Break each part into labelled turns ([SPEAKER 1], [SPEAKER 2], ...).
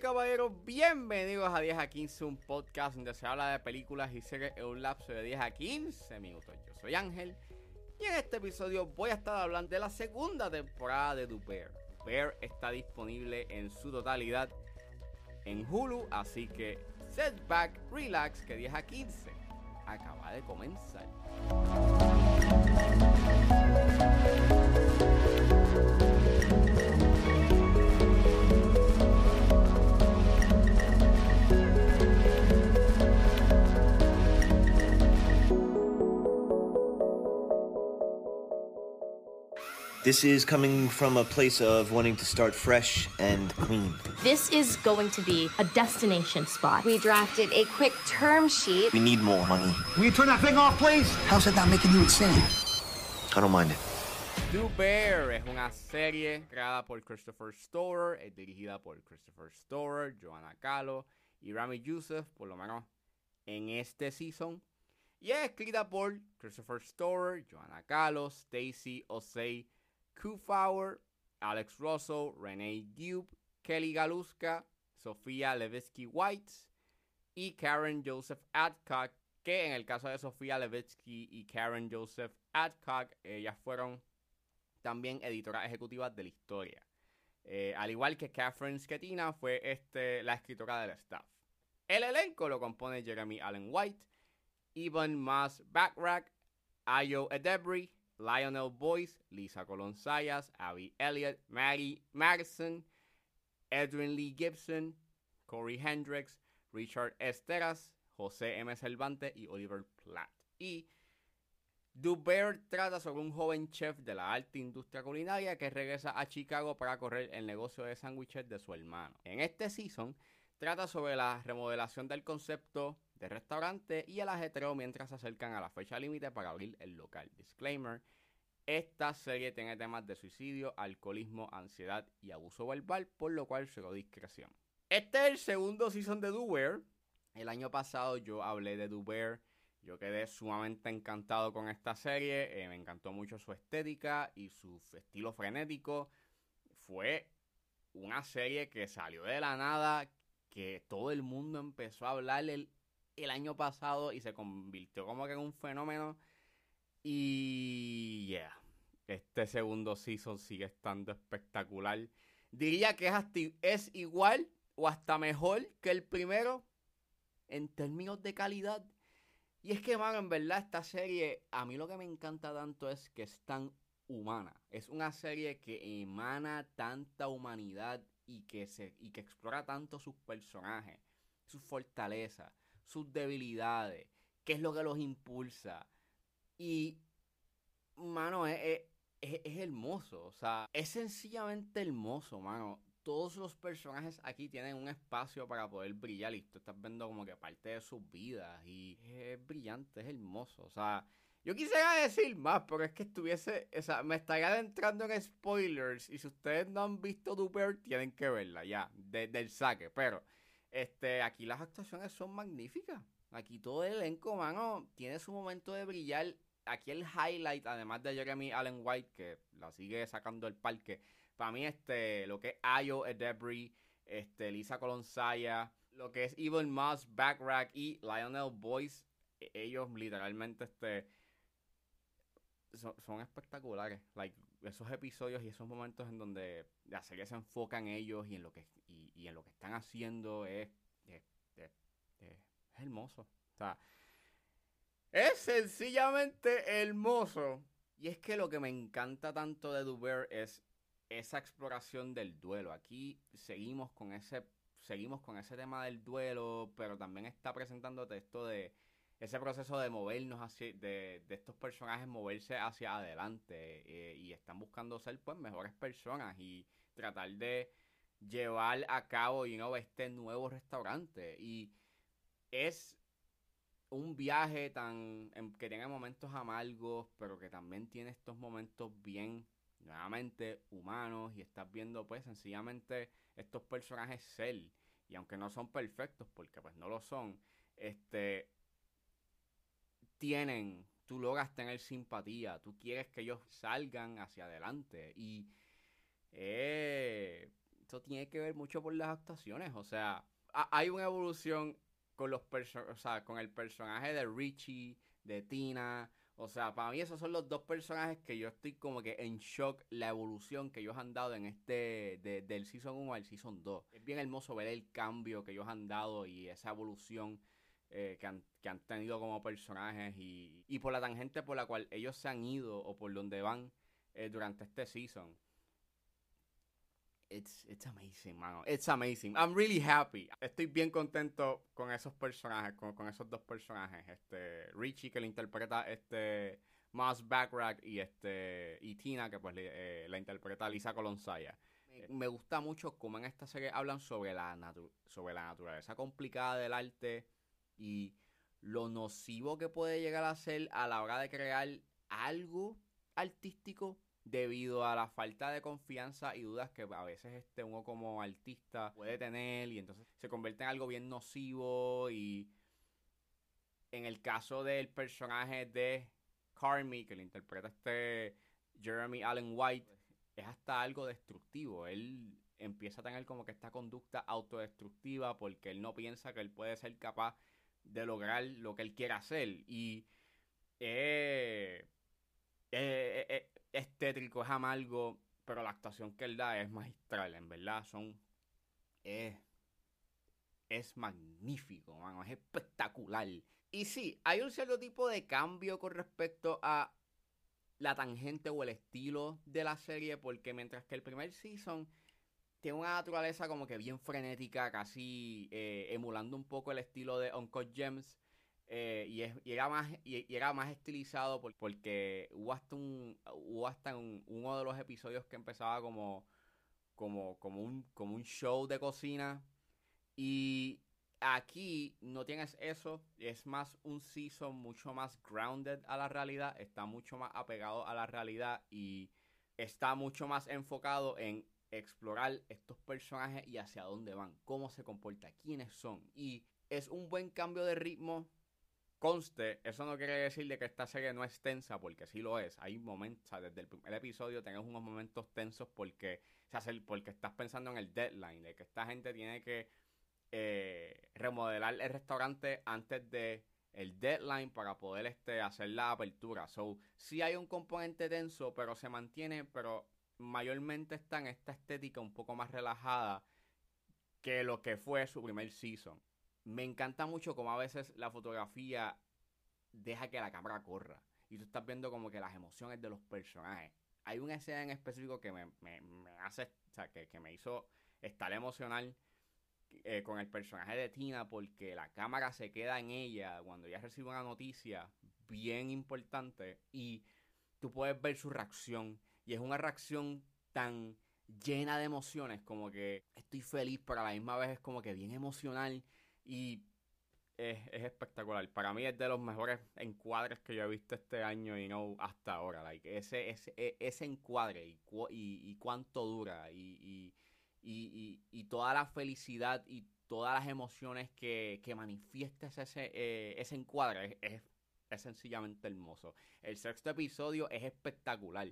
[SPEAKER 1] Caballeros, bienvenidos a 10 a 15, un podcast donde se habla de películas y series en un lapso de 10 a 15 minutos. Yo soy Ángel y en este episodio voy a estar hablando de la segunda temporada de The Bear. Bear está disponible en su totalidad en Hulu, así que set back, relax, que 10 a 15 acaba de comenzar.
[SPEAKER 2] This is coming from a place of wanting to start fresh and clean.
[SPEAKER 3] This is going to be a destination spot.
[SPEAKER 4] We drafted a quick term sheet.
[SPEAKER 2] We need more money.
[SPEAKER 5] Will you turn that thing off, please? How's that not making you insane?
[SPEAKER 2] I don't mind it.
[SPEAKER 1] The Bear es una serie creada por Christopher Storer, es dirigida por Christopher Storer, Joanna Calo y Rami Youssef, por lo menos en este season. Y es escrita por Christopher Storer, Joanna Calo, Stacy Osei Kufauer, Alex Russell, Renee Dube, Kelly Galuska, Sofía Levitsky White y Karen Joseph Adcock, que en el caso de Sofía Levitsky y Karen Joseph Adcock, ellas fueron también editoras ejecutivas de la historia. Eh, al igual que Catherine Schetina fue este, la escritora del staff. El elenco lo compone Jeremy Allen White, Ivan Mas Backrack, Ayo Edebri, Lionel Boyce, Lisa Colon Sayas, Abby Elliott, Maggie Madison, Edwin Lee Gibson, Corey Hendricks, Richard Esteras, José M. Cervantes y Oliver Platt. Y Bear trata sobre un joven chef de la alta industria culinaria que regresa a Chicago para correr el negocio de sándwiches de su hermano. En este season trata sobre la remodelación del concepto de restaurante y el ajetreo mientras se acercan a la fecha límite para abrir el local. Disclaimer. Esta serie tiene temas de suicidio, alcoholismo, ansiedad y abuso verbal, por lo cual será discreción. Este es el segundo season de Do Bear. El año pasado yo hablé de Do Bear. Yo quedé sumamente encantado con esta serie. Eh, me encantó mucho su estética y su estilo frenético. Fue una serie que salió de la nada, que todo el mundo empezó a hablar el, el año pasado y se convirtió como que en un fenómeno. Y yeah, este segundo season sigue estando espectacular. Diría que es, es igual o hasta mejor que el primero en términos de calidad. Y es que, mano, en verdad esta serie, a mí lo que me encanta tanto es que es tan humana. Es una serie que emana tanta humanidad y que, se, y que explora tanto sus personajes, sus fortalezas, sus debilidades, qué es lo que los impulsa. Y, mano, es, es, hermoso. O sea, es sencillamente hermoso, mano. Todos los personajes aquí tienen un espacio para poder brillar y tú estás viendo como que parte de sus vidas y es brillante, es hermoso. O sea, yo quisiera decir más, pero es que estuviese, o sea, me estaría adentrando en spoilers y si ustedes no han visto Duper, tienen que verla ya, del saque. Pero, este, aquí las actuaciones son magníficas. Aquí todo el elenco, mano, tiene su momento de brillar aquí el highlight, además de Jeremy Allen White, que la sigue sacando el parque, para mí este, lo que es Ayo Edebri, este, Lisa Colonsaya, lo que es Evil Moss, Backrack y Lionel Boyce, e, ellos literalmente este, son, espectaculares. Like, esos episodios y esos momentos en donde la serie se enfoca en ellos y en lo que, y, en lo que están haciendo es, es, es, es hermoso. O sea, es sencillamente hermoso. Y es que lo que me encanta tanto de Duber es esa exploración del duelo. Aquí seguimos con ese seguimos con ese tema del duelo, pero también está presentándote esto de ese proceso de movernos hacia, de, de estos personajes moverse hacia adelante eh, y están buscando ser pues mejores personas y tratar de llevar a cabo y no este nuevo restaurante. Y es un viaje tan que tiene momentos amargos, pero que también tiene estos momentos bien nuevamente humanos y estás viendo pues sencillamente estos personajes ser. Y aunque no son perfectos porque pues no lo son, este tienen, tú logras tener simpatía, tú quieres que ellos salgan hacia adelante y eh, esto tiene que ver mucho por las actuaciones. O sea, hay una evolución con los o sea, con el personaje de Richie, de Tina. O sea, para mí esos son los dos personajes que yo estoy como que en shock la evolución que ellos han dado en este, del Season 1 al Season 2. Es bien hermoso ver el cambio que ellos han dado y esa evolución eh, que, han, que, han, tenido como personajes y, y, por la tangente por la cual ellos se han ido o por donde van eh, durante este Season it's, it's amazing, mano. It's amazing. I'm really happy. Estoy bien contento con esos personajes, con, con esos dos personajes. Este, Richie, que le interpreta este Moss Backrack, y este, y Tina, que pues eh, la interpreta Lisa Colonsaya. Me, gusta mucho cómo en esta serie hablan sobre la, sobre la naturaleza complicada del arte y lo nocivo que puede llegar a ser a la hora de crear algo artístico debido a la falta de confianza y dudas que a veces este uno como artista puede tener y entonces se convierte en algo bien nocivo y en el caso del personaje de Carmi que le interpreta este Jeremy Allen White es hasta algo destructivo. Él empieza a tener como que esta conducta autodestructiva porque él no piensa que él puede ser capaz de lograr lo que él quiere hacer y eh, eh, eh es tétrico, es amargo, pero la actuación que él da es magistral, en verdad. Son. Es. Es magnífico, mano. Es espectacular. Y sí, hay un cierto tipo de cambio con respecto a la tangente o el estilo de la serie, porque mientras que el primer season tiene una naturaleza como que bien frenética, casi eh, emulando un poco el estilo de Uncle Gems, eh, y, es, era más, y, era más estilizado porque hubo hasta, un, hubo hasta uno de los episodios que empezaba como, como, como, un, como un show de cocina. Y aquí no tienes eso, es más un season mucho más grounded a la realidad, está mucho más apegado a la realidad y está mucho más enfocado en explorar estos personajes y hacia dónde van, cómo se comporta, quiénes son. Y es un buen cambio de ritmo Conste, eso no quiere decir de que esta serie no es tensa, porque sí lo es. Hay momentos, o sea, desde el primer episodio tenés unos momentos tensos porque, se hace, porque estás pensando en el deadline, de que esta gente tiene que eh, remodelar el restaurante antes de el deadline para poder este, hacer la apertura. So, sí hay un componente tenso, pero se mantiene, pero mayormente está en esta estética un poco más relajada que lo que fue su primer season me encanta mucho como a veces la fotografía deja que la cámara corra. Y tú estás viendo como que las emociones de los personajes. Hay una escena en específico que me, hace, o sea, que, me hizo estar emocional eh, con el personaje de Tina porque la cámara se queda en ella cuando ella recibe una noticia bien importante y tú puedes ver su reacción. Y es una reacción tan llena de emociones como que estoy feliz, pero a la misma vez es como que bien emocional y es, espectacular. Para mí es de los mejores encuadres que yo he visto este año y no hasta ahora. Like, ese, ese, e, ese encuadre y, y, cuánto dura y, y, toda la felicidad y todas las emociones que, que manifiesta ese, eh, ese encuadre es, es sencillamente hermoso. El sexto episodio es espectacular.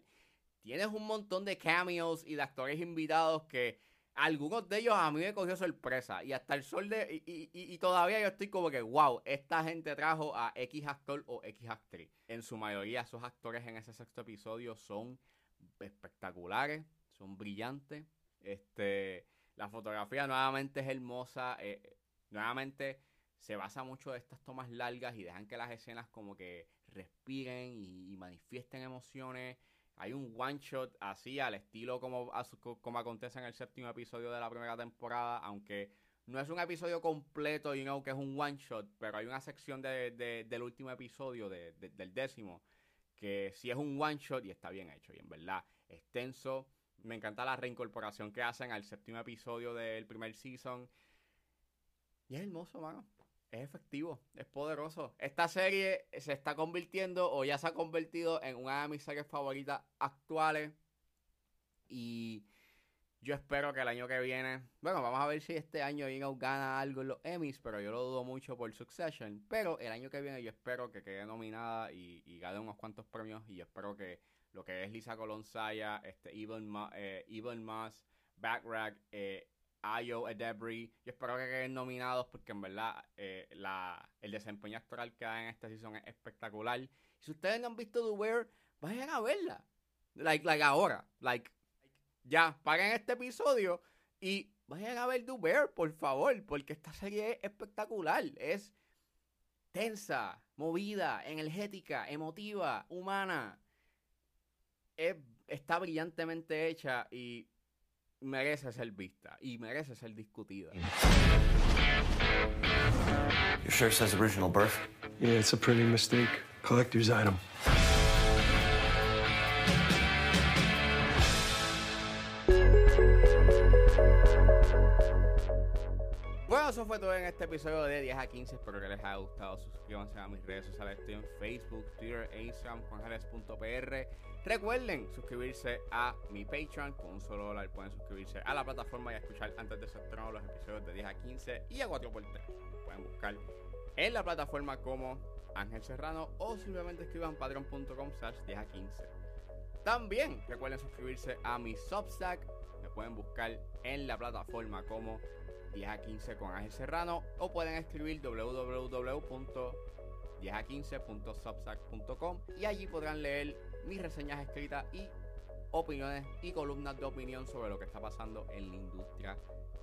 [SPEAKER 1] Tienes un montón de cameos y de actores invitados que algunos de ellos a mí me cogió sorpresa. Y hasta el sol de. Y, todavía yo estoy como que, wow, esta gente trajo a X actor o X actriz. En su mayoría, esos actores en ese sexto episodio son espectaculares, son brillantes. Este. La fotografía nuevamente es hermosa. Eh, nuevamente se basa mucho de estas tomas largas y dejan que las escenas como que respiren y manifiesten emociones. Hay un one shot así al estilo como, como acontece en el séptimo episodio de la primera temporada, aunque no es un episodio completo, you know, que es un one shot, pero hay una sección del último episodio, del décimo, que sí es un one shot y está bien hecho, y en verdad, extenso. Me encanta la reincorporación que hacen al séptimo episodio del primer season. Y es hermoso, mano es efectivo, es poderoso. Esta serie se está convirtiendo o ya se ha convertido en una de mis series favoritas actuales. Y yo espero que el año que viene, bueno, vamos a ver si este año Ingo gana algo en los Emmys, pero yo lo dudo mucho por Succession. Pero el año que viene yo espero que quede nominada y, gane unos cuantos premios. Y yo espero que lo que es Lisa Colonsaya, este, Even, eh, Even Moss, Backrack, eh, Ayo Edebri. Yo espero que queden nominados porque en verdad eh, la, el desempeño actoral que da en esta season es espectacular. Si ustedes no han visto The Wear, vayan a verla. Like, like ahora. Like, ya, paguen este episodio y vayan a ver The Bear, por favor, porque esta serie es espectacular. Es tensa, movida, energética, emotiva, humana. Es, está brillantemente hecha y merece ser vista y merece ser discutida.
[SPEAKER 2] Your shirt says original birth.
[SPEAKER 6] Yeah, it's a pretty mistake. Collector's item.
[SPEAKER 1] Fue todo en este episodio de 10 a 15. Espero que les haya gustado. Suscríbanse a mis redes sociales. Estoy en Facebook, Twitter e Instagram, juanjales.pr. Recuerden suscribirse a mi Patreon. Con un solo dólar pueden suscribirse a la plataforma y escuchar antes de su estreno los episodios de 10 a 15 y a 4x3. Pueden buscar en la plataforma como Ángel Serrano o simplemente escriban patreon.com slash 10 a 15. También recuerden suscribirse a mi Substack. Me pueden buscar en la plataforma como 10 a 15 con Ángel Serrano o pueden escribir www.10a15.substack.com y allí podrán leer mis reseñas escritas y opiniones y columnas de opinión sobre lo que está pasando en la industria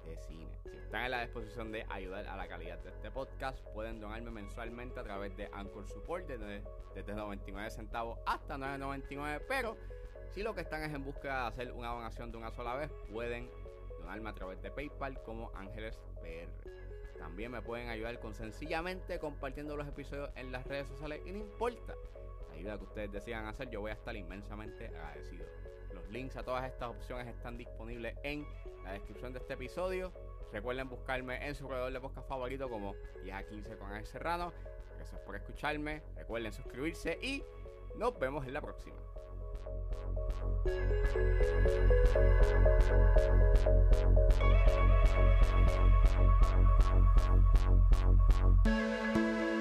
[SPEAKER 1] de cine. Si están en la disposición de ayudar a la calidad de este podcast, pueden donarme mensualmente a través de Anchor Support desde, desde 99 centavos hasta 9.99, pero si lo que están es en busca de hacer una donación de una sola vez, pueden donarme a través de PayPal como Ángeles PR. También me pueden ayudar con sencillamente compartiendo los episodios en las redes sociales y no importa la ayuda que ustedes decidan hacer, yo voy a estar inmensamente agradecido. Los links a todas estas opciones están disponibles en la descripción de este episodio. Recuerden buscarme en su proveedor de podcast favorito como 10 a 15 con Ángel Serrano. Gracias por escucharme. Recuerden suscribirse y nos vemos en la próxima.
[SPEAKER 7] Thank you.